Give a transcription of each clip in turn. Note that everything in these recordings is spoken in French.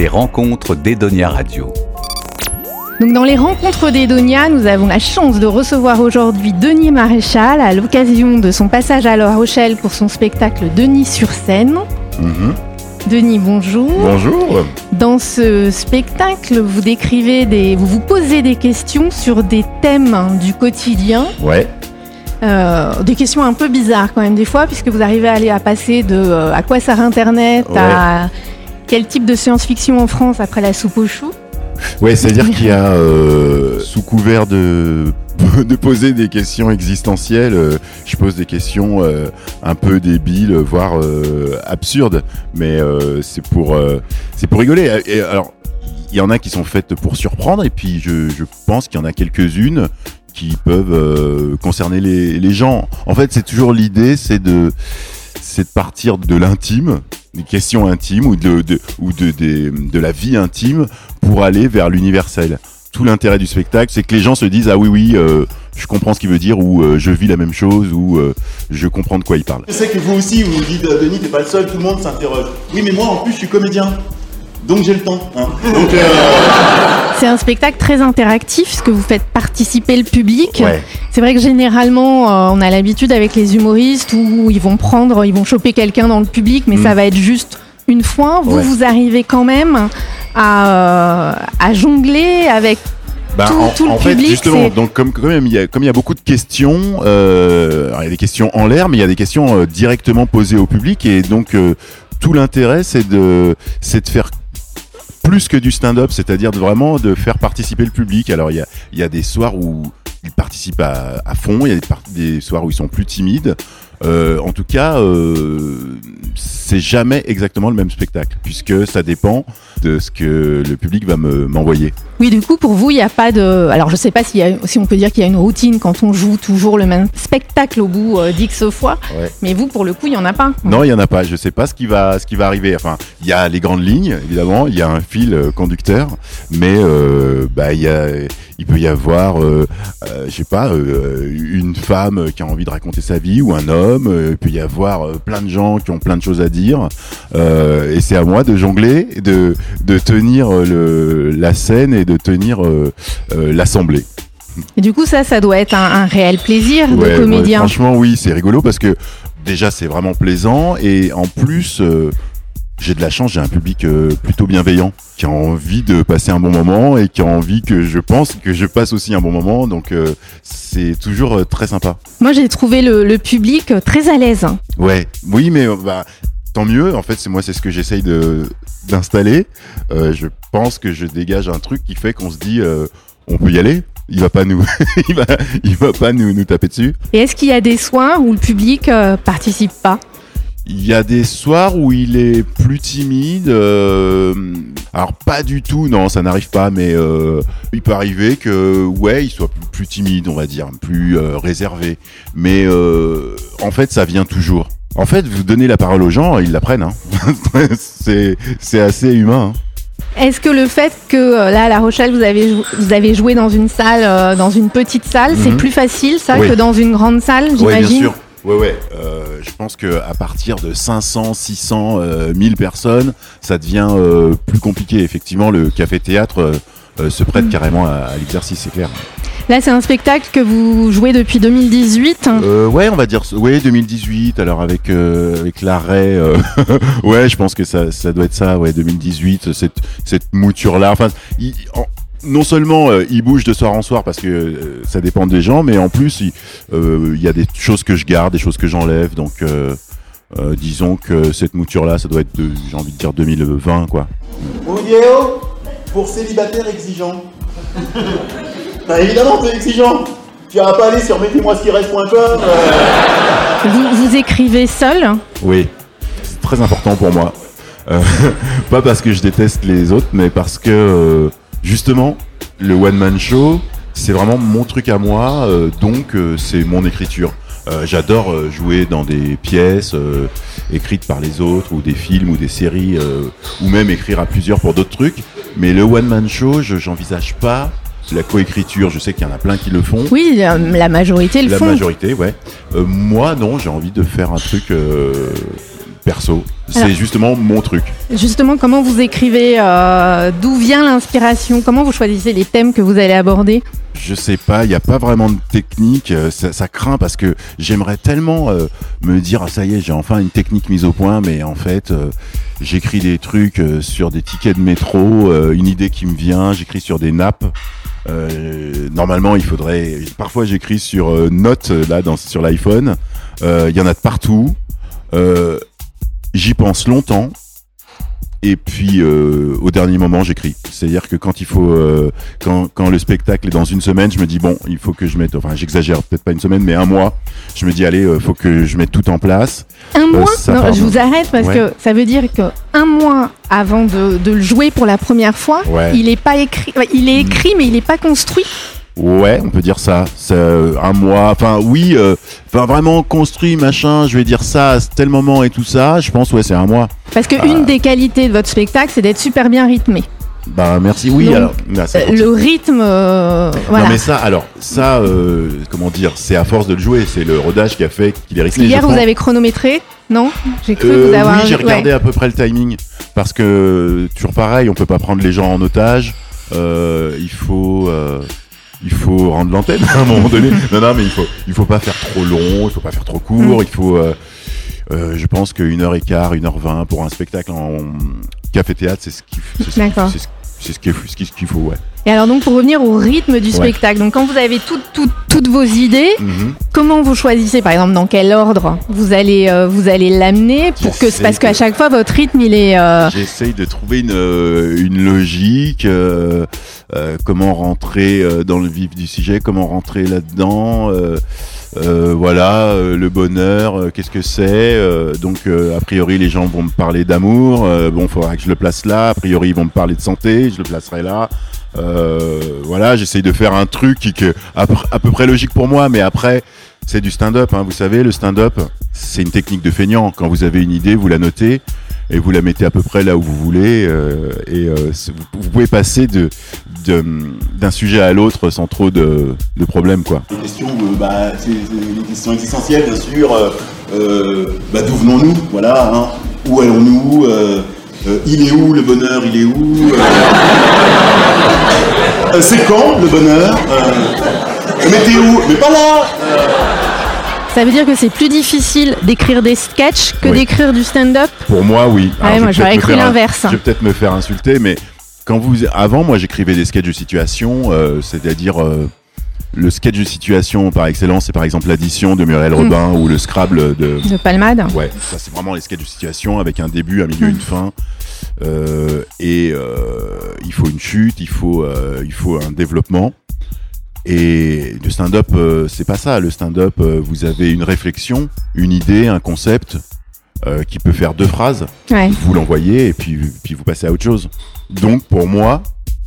Les rencontres d'Edonia Radio. Donc dans les rencontres d'Edonia, nous avons la chance de recevoir aujourd'hui Denis Maréchal à l'occasion de son passage à La Rochelle pour son spectacle Denis sur scène. Mhm. Denis, bonjour. Bonjour. Dans ce spectacle, vous décrivez des, vous vous posez des questions sur des thèmes du quotidien, Ouais. Euh, des questions un peu bizarres quand même des fois, puisque vous arrivez à aller à passer de euh, à quoi sert Internet à quel type de science-fiction en France après la soupe aux choux. Ouais, c'est-à-dire qu'il y a, euh, sous couvert de, poser des questions existentielles, euh, je pose des questions euh, un peu débiles, voire absurdes, mais c'est pour, c'est pour rigoler. Alors, il y en a qui sont faites pour surprendre, et puis je, pense qu'il y en a quelques-unes qui peuvent concerner les, les gens. En fait, c'est toujours l'idée, c'est de, c'est de partir de l'intime, des questions intimes ou de, la vie intime pour aller vers l'universel. Tout l'intérêt du spectacle, c'est que les gens se disent ah oui oui, euh, je comprends ce qu'il veut dire ou euh, je vis la même chose ou euh, je comprends de quoi il parle. Je sais que vous aussi, vous dites, Denis, t'es pas le seul, tout le monde s'interroge. Oui, mais moi, en plus, je suis comédien. Donc j'ai le temps. hein. Donc, euh, C'est un spectacle très interactif, ce que vous faites participer le public. Ouais. C'est vrai que généralement, euh, on a l'habitude avec les humoristes où ils vont prendre, ils vont choper quelqu'un dans le public, mais Mm. ça va être juste une fois. Vous, Ouais. vous arrivez quand même à, euh, à jongler avec Bah, Tout- en, tout le en fait, public, justement, c'est- donc comme, comme il y a, comme il y a beaucoup de questions, euh, il y a des questions en l'air, mais il y a des questions euh, directement posées au public, et donc euh, tout l'intérêt, c'est de, c'est de faire plus que du stand-up, c'est-à-dire vraiment de faire participer le public. Alors il y a, des soirs où ils participent à, fond, il y a des soirs où ils sont plus timides. Euh, en tout cas, euh, c'est jamais exactement le même spectacle, puisque ça dépend de ce que le public va me m'envoyer. Oui, du coup, pour vous, il n'y a pas de. Alors, je sais pas s'il y a- si on peut dire qu'il y a une routine quand on joue toujours le même spectacle au bout euh, d'X fois, Ouais. mais vous, pour le coup, il n'y en a pas. Non, il y en a pas. Je sais pas ce qui va, ce qui va arriver. Enfin, il y a les grandes lignes, évidemment. Il y a un fil euh, conducteur, mais bah, il y a, il peut y avoir, je sais pas, une femme qui a envie de raconter sa vie ou un homme. Euh, Il peut y avoir euh, plein de gens qui ont plein de choses à dire. Euh, et c'est à moi de jongler, de, de tenir euh, le, la scène et de tenir euh, euh, l'assemblée. Et du coup, ça, ça doit être un, un réel plaisir Ouais, de ouais, comédien. franchement, oui, c'est rigolo parce que déjà c'est vraiment plaisant et en plus j'ai de la chance, j'ai un public euh, plutôt bienveillant qui a envie de passer un bon moment et qui a envie que je pense que je passe aussi un bon moment. Donc euh, c'est toujours euh, très sympa. Moi, j'ai trouvé le, le public très à l'aise. Ouais, oui, mais bah, tant mieux. En fait, c'est moi, c'est ce que j'essaye de d'installer. Euh, je pense que je dégage un truc qui fait qu'on se dit, euh, on peut y aller. Il va pas nous, il va, il va pas nous nous taper dessus. Et est-ce qu'il y a des soirs où le public euh, participe pas? Il y a des soirs où il est plus timide. euh, alors pas du tout, non, ça n'arrive pas, mais euh, il peut arriver que ouais, il soit plus, plus timide, on va dire, plus euh, réservé. Mais en fait, ça vient toujours. En fait, vous donnez la parole aux gens, ils la prennent. Hein. c'est c'est assez humain. hein. Est-ce que le fait que là, à La Rochelle, vous avez, vous avez joué dans une salle, dans une petite salle, c'est Mhm. plus facile, ça, Oui. que dans une grande salle, Ouais, bien j'imagine? sûr. Ouais, ouais. Euh, je pense que à partir de 500, 600, euh, 1000 personnes, ça devient euh, plus compliqué. Effectivement, le café-théâtre euh, euh, se prête carrément à, à l'exercice, c'est clair. Là, c'est un spectacle que vous jouez depuis 2018. Euh, ouais, on va dire, ouais, 2018. Alors avec euh, avec l'arrêt, euh, ouais, je pense que ça, ça doit être ça, ouais, 2018. Cette cette mouture là. Enfin, il- en- non seulement euh, il bouge de soir en soir parce que euh, ça dépend des gens, mais en plus il euh, il y a des choses que je garde, des choses que j'enlève. Donc euh, euh, disons que cette mouture là, ça doit être, de- j'ai envie de dire 2020, quoi. Oudéo, pour célibataire exigeant. bah évidemment, t'es exigeant. Tu vas pas aller sur mettez-moi ce qui reste.com. euh. Vous, vous écrivez seul. Oui, c'est très important pour moi. Euh, pas parce que je déteste les autres, mais parce que euh, justement, le one man show, c'est vraiment mon truc à moi, euh, donc euh, c'est mon écriture. Euh, J'adore euh, jouer dans des pièces euh, écrites par les autres, ou des films, ou des séries, euh, ou même écrire à plusieurs pour d'autres trucs. Mais le one man show, je j'envisage pas la coécriture. Je sais qu'il y en a plein qui le font. Oui, la, la majorité le La font. majorité, ouais. Euh, moi, non, j'ai envie de faire un truc euh, perso. C'est justement mon truc. Justement, comment vous écrivez euh, D'où vient l'inspiration? Comment vous choisissez les thèmes que vous allez aborder? Je sais pas, il n'y a pas vraiment de technique. euh, Ça, ça craint parce que j'aimerais tellement euh, me dire, ah, ça y est, j'ai enfin une technique mise au point, mais en fait, euh, j'écris des trucs sur des tickets de métro, une idée qui me vient, j'écris sur des nappes. Euh, normalement, il faudrait. Parfois, j'écris sur euh, Notes là, dans, sur l'iPhone. Euh, Il y en a de partout. Euh, J'y pense longtemps. Et puis euh, au dernier moment, j'écris. C'est-à-dire que quand il faut, euh, quand, quand le spectacle est dans une semaine, je me dis bon, il faut que je mette, enfin j'exagère, peut-être pas une semaine, mais un mois. Je me dis allez, euh, faut que je mette tout en place. Un mois ça, Non, pardon. je vous arrête parce Ouais. que ça veut dire que un mois avant de, de le jouer pour la première fois, Ouais. il est pas écrit. Il est écrit, mais il est pas construit. Ouais, on peut dire ça. C'est euh, un mois. Enfin oui, euh, enfin vraiment construit machin. Je vais dire ça à tel moment et tout ça. Je pense ouais, c'est un mois. Parce que Ah. une des qualités de votre spectacle, c'est d'être super bien rythmé. Bah merci. Oui Donc, alors. Euh, le rythme, euh, voilà. Non mais ça, alors ça, euh, comment dire, c'est à force de le jouer, c'est le rodage qui a fait qu'il est risqué. Hier, vous avez chronométré Non J'ai cru Euh, vous avoir. oui, j'ai ouais. regardé à peu près le timing parce que toujours pareil, on peut pas prendre les gens en otage. Il faut, il faut rendre l'antenne à un moment donné. Non, non, mais il faut, il faut pas faire trop long, il faut pas faire trop court. Mm. Il faut, euh, euh, je pense qu'une heure et quart, une heure vingt pour un spectacle en café théâtre, c'est ce qu'il, ce- D'accord. c'est ce- qu'il faut, ce qu'il- faut, ouais. Et alors donc pour revenir au rythme du Ouais. spectacle, donc quand vous avez toutes toutes toutes vos idées, Mhm. comment vous choisissez par exemple dans quel ordre vous allez euh, vous allez l'amener pour que parce qu'à chaque fois votre rythme il est euh, J'essaye de trouver une, une logique, euh, euh, comment rentrer euh, dans le vif du sujet, comment rentrer là-dedans? euh, voilà, le bonheur, qu'est-ce que c'est? Donc, a priori, les gens vont me parler d'amour. bon, faudra que je le place là. A priori, ils vont me parler de santé. Je le placerai là. Voilà, j'essaye de faire un truc qui pr- à peu près logique pour moi, mais après, c'est du stand-up. Hein, vous savez, le stand-up, c'est une technique de feignant. Quand vous avez une idée, vous la notez et vous la mettez à peu près là où vous voulez. euh, et euh, vous, pouvez passer de d'un sujet à l'autre sans trop de, de problèmes, quoi. Des questions, bah, c'est des questions existentielles, bien sûr. Euh, bah, D'où venons-nous Voilà. Hein, où allons-nous Il est où le bonheur Il est où C'est quand le bonheur où Mais pas là ça veut dire que c'est plus difficile d'écrire des sketchs que Oui. d'écrire du stand-up. Pour moi, oui. Ouais, moi, j'aurais cru l'inverse. Je vais peut-être me faire insulter, mais quand vous, avant, moi, j'écrivais des sketchs de situation, euh, c'est-à-dire euh, le sketch de situation par excellence, c'est par exemple l'addition de Muriel Mm. Robin ou le Scrabble de. De palmade. Ouais, ça c'est vraiment les sketchs de situation avec un début, un milieu, Mm. une fin. Euh, et il faut une chute, il faut, il faut un développement. Et le stand-up, euh, c'est pas ça. Le stand-up, euh, vous avez une réflexion, une idée, un concept euh, qui peut faire deux phrases. Ouais. Vous l'envoyez et puis, puis vous passez à autre chose. Donc pour moi,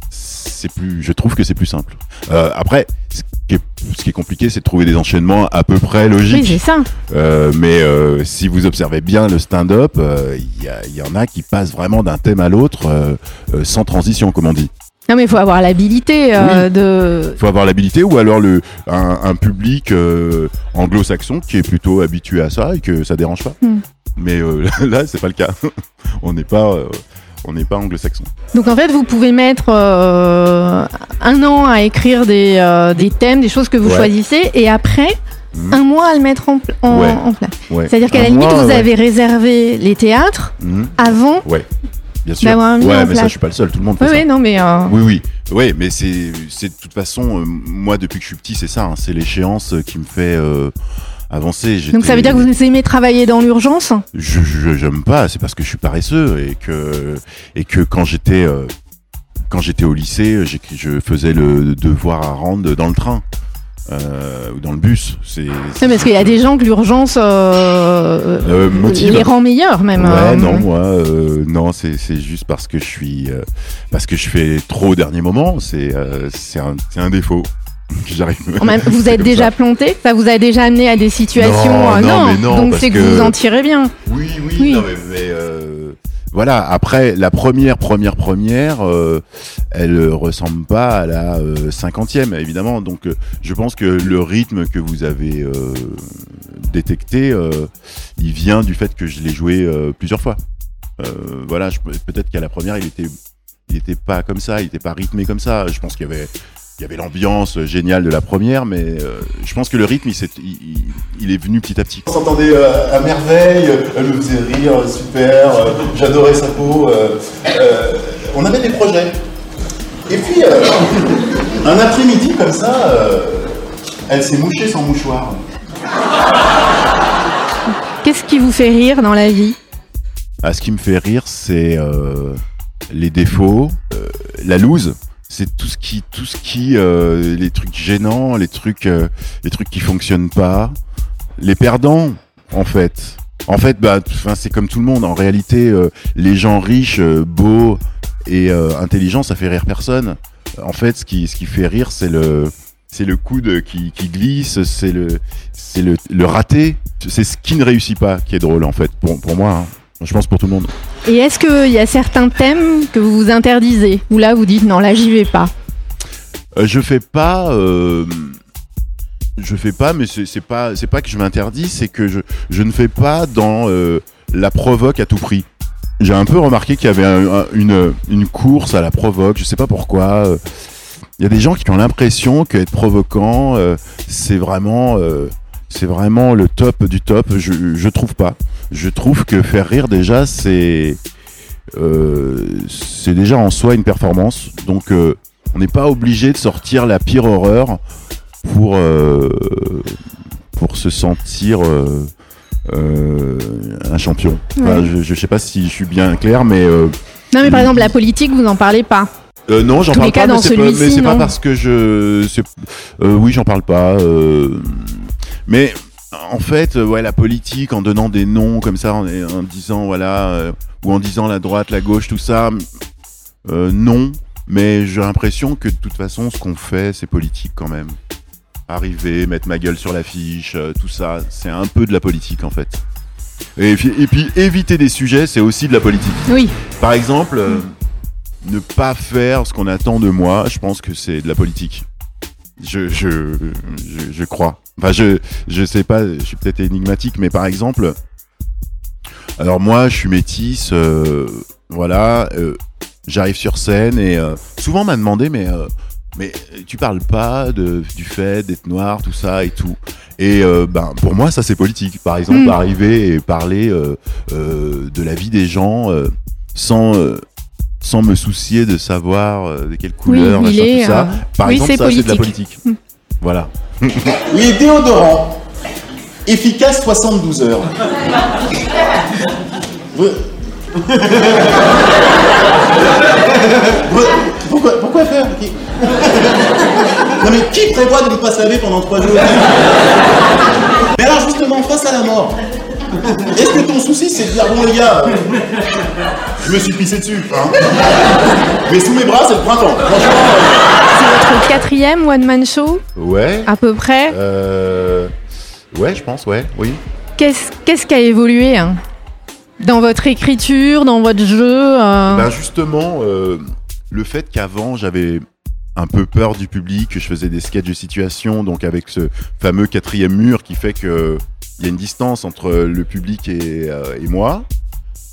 c'est plus, je trouve que c'est plus simple. Euh, après, ce qui, est, ce qui est compliqué, c'est de trouver des enchaînements à peu près logiques. Oui, c'est ça. Euh, mais euh, si vous observez bien le stand-up, euh, il y, y en a qui passent vraiment d'un thème à l'autre sans transition, comme on dit. Non mais il faut avoir l'habilité euh, de Il faut avoir l'habilité ou alors le, un, un public euh, anglo-saxon qui est plutôt habitué à ça et que ça dérange pas. Hmm. Mais euh, là, c'est pas le cas. on n'est pas, euh, on n'est pas anglo-saxon. Donc en fait, vous pouvez mettre un an à écrire des, des thèmes, des choses que vous Ouais. choisissez, et après Mhm. un mois à le mettre en, en, Ouais. en place. Ouais. C'est-à-dire qu'à la limite, mois, vous ouais. avez réservé les théâtres Mhm. avant. Bien sûr. D'avoir mis ouais, mais ça, je suis pas le seul. Tout le monde fait Oui, ça. oui, non, mais euh, Oui, oui, oui, mais c'est, c'est de toute façon, euh, moi depuis que je suis petit, c'est ça, hein, c'est l'échéance qui me fait euh, avancer. donc ça veut dire que vous aimez travailler dans l'urgence? je, j'aime pas, c'est parce que je suis paresseux et que et que quand j'étais euh, quand j'étais au lycée, je faisais le devoir à rendre dans le train euh, ou dans le bus. C'est parce qu'il y a des gens que l'urgence euh, Euh, les rend meilleurs même. Ouais, euh, non, moi, euh, non, c'est c'est juste parce que je suis, euh, parce que je fais trop au dernier moment. C'est euh, c'est un, un défaut même- vous êtes déjà ça. planté? Ça vous a déjà amené à des situations Non, euh, non, mais non, donc c'est que, que- vous en tirez bien. Oui, oui, Oui. non, mais, mais, euh, voilà. Après, la première, première, première, euh, elle ressemble pas à la euh, cinquantième, évidemment. Donc, euh, je pense que le rythme que vous avez euh, détecté, euh, il vient du fait que je l'ai joué euh, plusieurs fois. Euh, voilà, peut-être qu'à la première, il était, il était pas comme ça, il était pas rythmé comme ça. Je pense qu'il y avait, il y avait l'ambiance géniale de la première, mais euh, je pense que le rythme, il, s'est- il, est venu petit à petit. On s'entendait euh, à merveille, elle me faisait rire, euh, super, euh, j'adorais sa peau. euh, euh, on avait des projets. Et puis, euh, un après-midi comme ça, euh, elle s'est mouchée son mouchoir. Qu'est-ce qui vous fait rire dans la vie? Ah, ce qui me fait rire, c'est euh, les défauts, euh, la loose. C'est tout ce qui, tout ce qui, euh, les trucs gênants, les trucs, euh, les trucs qui fonctionnent pas, les perdants, en fait. En fait, bah, c'est comme tout le monde. En réalité, euh, les gens riches, euh, beaux et euh, intelligents, ça fait rire personne. En fait, ce qui, ce qui fait rire, c'est le, c'est le coude qui, qui glisse, c'est le, c'est le, le raté. C'est ce qui ne réussit pas qui est drôle, en fait, pour, pour moi. hein. Je pense pour tout le monde. Et est-ce qu'il y a certains thèmes que vous vous interdisez Ou là, vous dites non, là, j'y vais pas? Euh, je fais pas. euh, je fais pas, mais c'est pas, c'est pas que je m'interdis, c'est que je, je ne fais pas dans euh, la provoque à tout prix. J'ai un peu remarqué qu'il y avait un- un- une, une course à la provoque, je sais pas pourquoi. Il y a des gens qui ont l'impression qu'être provoquant, c'est vraiment, c'est vraiment le top du top. Je, je trouve pas. Je trouve que faire rire déjà, c'est, euh, c'est déjà en soi une performance. Donc euh, on n'est pas obligé de sortir la pire horreur pour euh, pour se sentir un champion. Enfin, je, je sais pas si je suis bien clair, mais euh, Non, mais par exemple, la politique, vous n'en parlez pas. euh, non, j'en parle pas. mais c'est pas, parce que je, euh, oui, j'en parle pas. euh, mais en fait, euh, ouais, la politique, en donnant des noms comme ça, en, en disant voilà, euh, ou en disant la droite, la gauche, tout ça, euh, non. Mais j'ai l'impression que de toute façon, ce qu'on fait, c'est politique quand même. Arriver, mettre ma gueule sur l'affiche, euh, tout ça, c'est un peu de la politique en fait. Et puis, et puis éviter des sujets, c'est aussi de la politique. Oui. Par exemple, ne pas faire ce qu'on attend de moi, je pense que c'est de la politique. Je, je, je, je crois. Enfin, je, je sais pas, je suis peut-être énigmatique, mais par exemple, alors moi, je suis métisse, euh, voilà, euh, j'arrive sur scène et euh, souvent on m'a demandé, mais, mais tu parles pas de, du fait d'être noir, tout ça et tout. Et ben, pour moi, ça c'est politique. Par exemple, Mm. arriver et parler de la vie des gens sans, sans me soucier de savoir de quelle couleur, il machin, est, tout ça. Par oui, exemple, ça c'est de la politique. Voilà. Les déodorants, efficace 72 heures. Pourquoi, faire Non mais qui prévoit de ne pas se laver pendant 3 jours? Mais alors justement, face à la mort, est-ce que ton souci c'est de dire bon les gars, je me suis pissé dessus, hein Mais sous mes bras c'est le printemps. C'est votre quatrième one-man show, Ouais. à peu près. Euh... Ouais, je pense, ouais, oui. Qu'est-ce qu'est-ce qui a évolué hein dans votre écriture, dans votre jeu euh, Ben justement, euh, le fait qu'avant j'avais un peu peur du public, que je faisais des sketchs de situation, donc avec ce fameux quatrième mur qui fait que il y a une distance entre le public et, euh, et moi.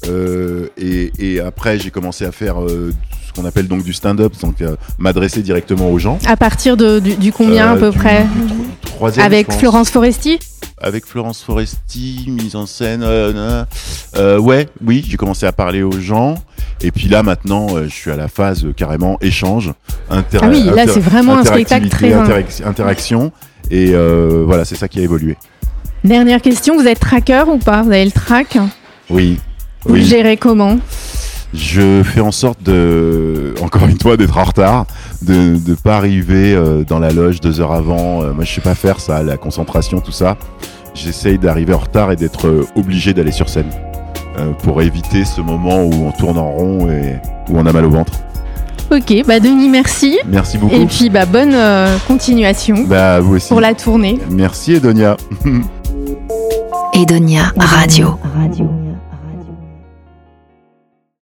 Euh, et, et après, j'ai commencé à faire euh, ce qu'on appelle donc du stand-up, donc m'adresser directement aux gens. À partir de, du, du combien à peu du- près du tro- troisième, Avec. Florence Foresti avec Florence Foresti, mise en scène. ouais, oui, j'ai commencé à parler aux gens. Et puis là, maintenant, je suis à la phase carrément échange. Inter- Ah oui, là, c'est vraiment un spectacle très- interac- interaction. Et voilà, c'est ça qui a évolué. Dernière question, vous êtes tracker ou pas? Vous avez le track Oui. Vous le gérez comment? Je fais en sorte de, encore une fois, d'être en retard, de ne pas arriver euh, dans la loge deux heures avant. Euh, moi, je sais pas faire ça, la concentration, tout ça. J'essaye d'arriver en retard et d'être euh, obligé d'aller sur scène pour éviter ce moment où on tourne en rond et où on a mal au ventre. Ok, bah Denis, merci. Merci beaucoup. Et puis bah bonne continuation Bah, vous aussi. pour la tournée. Merci, Edonia. Edonia Radio. Radio.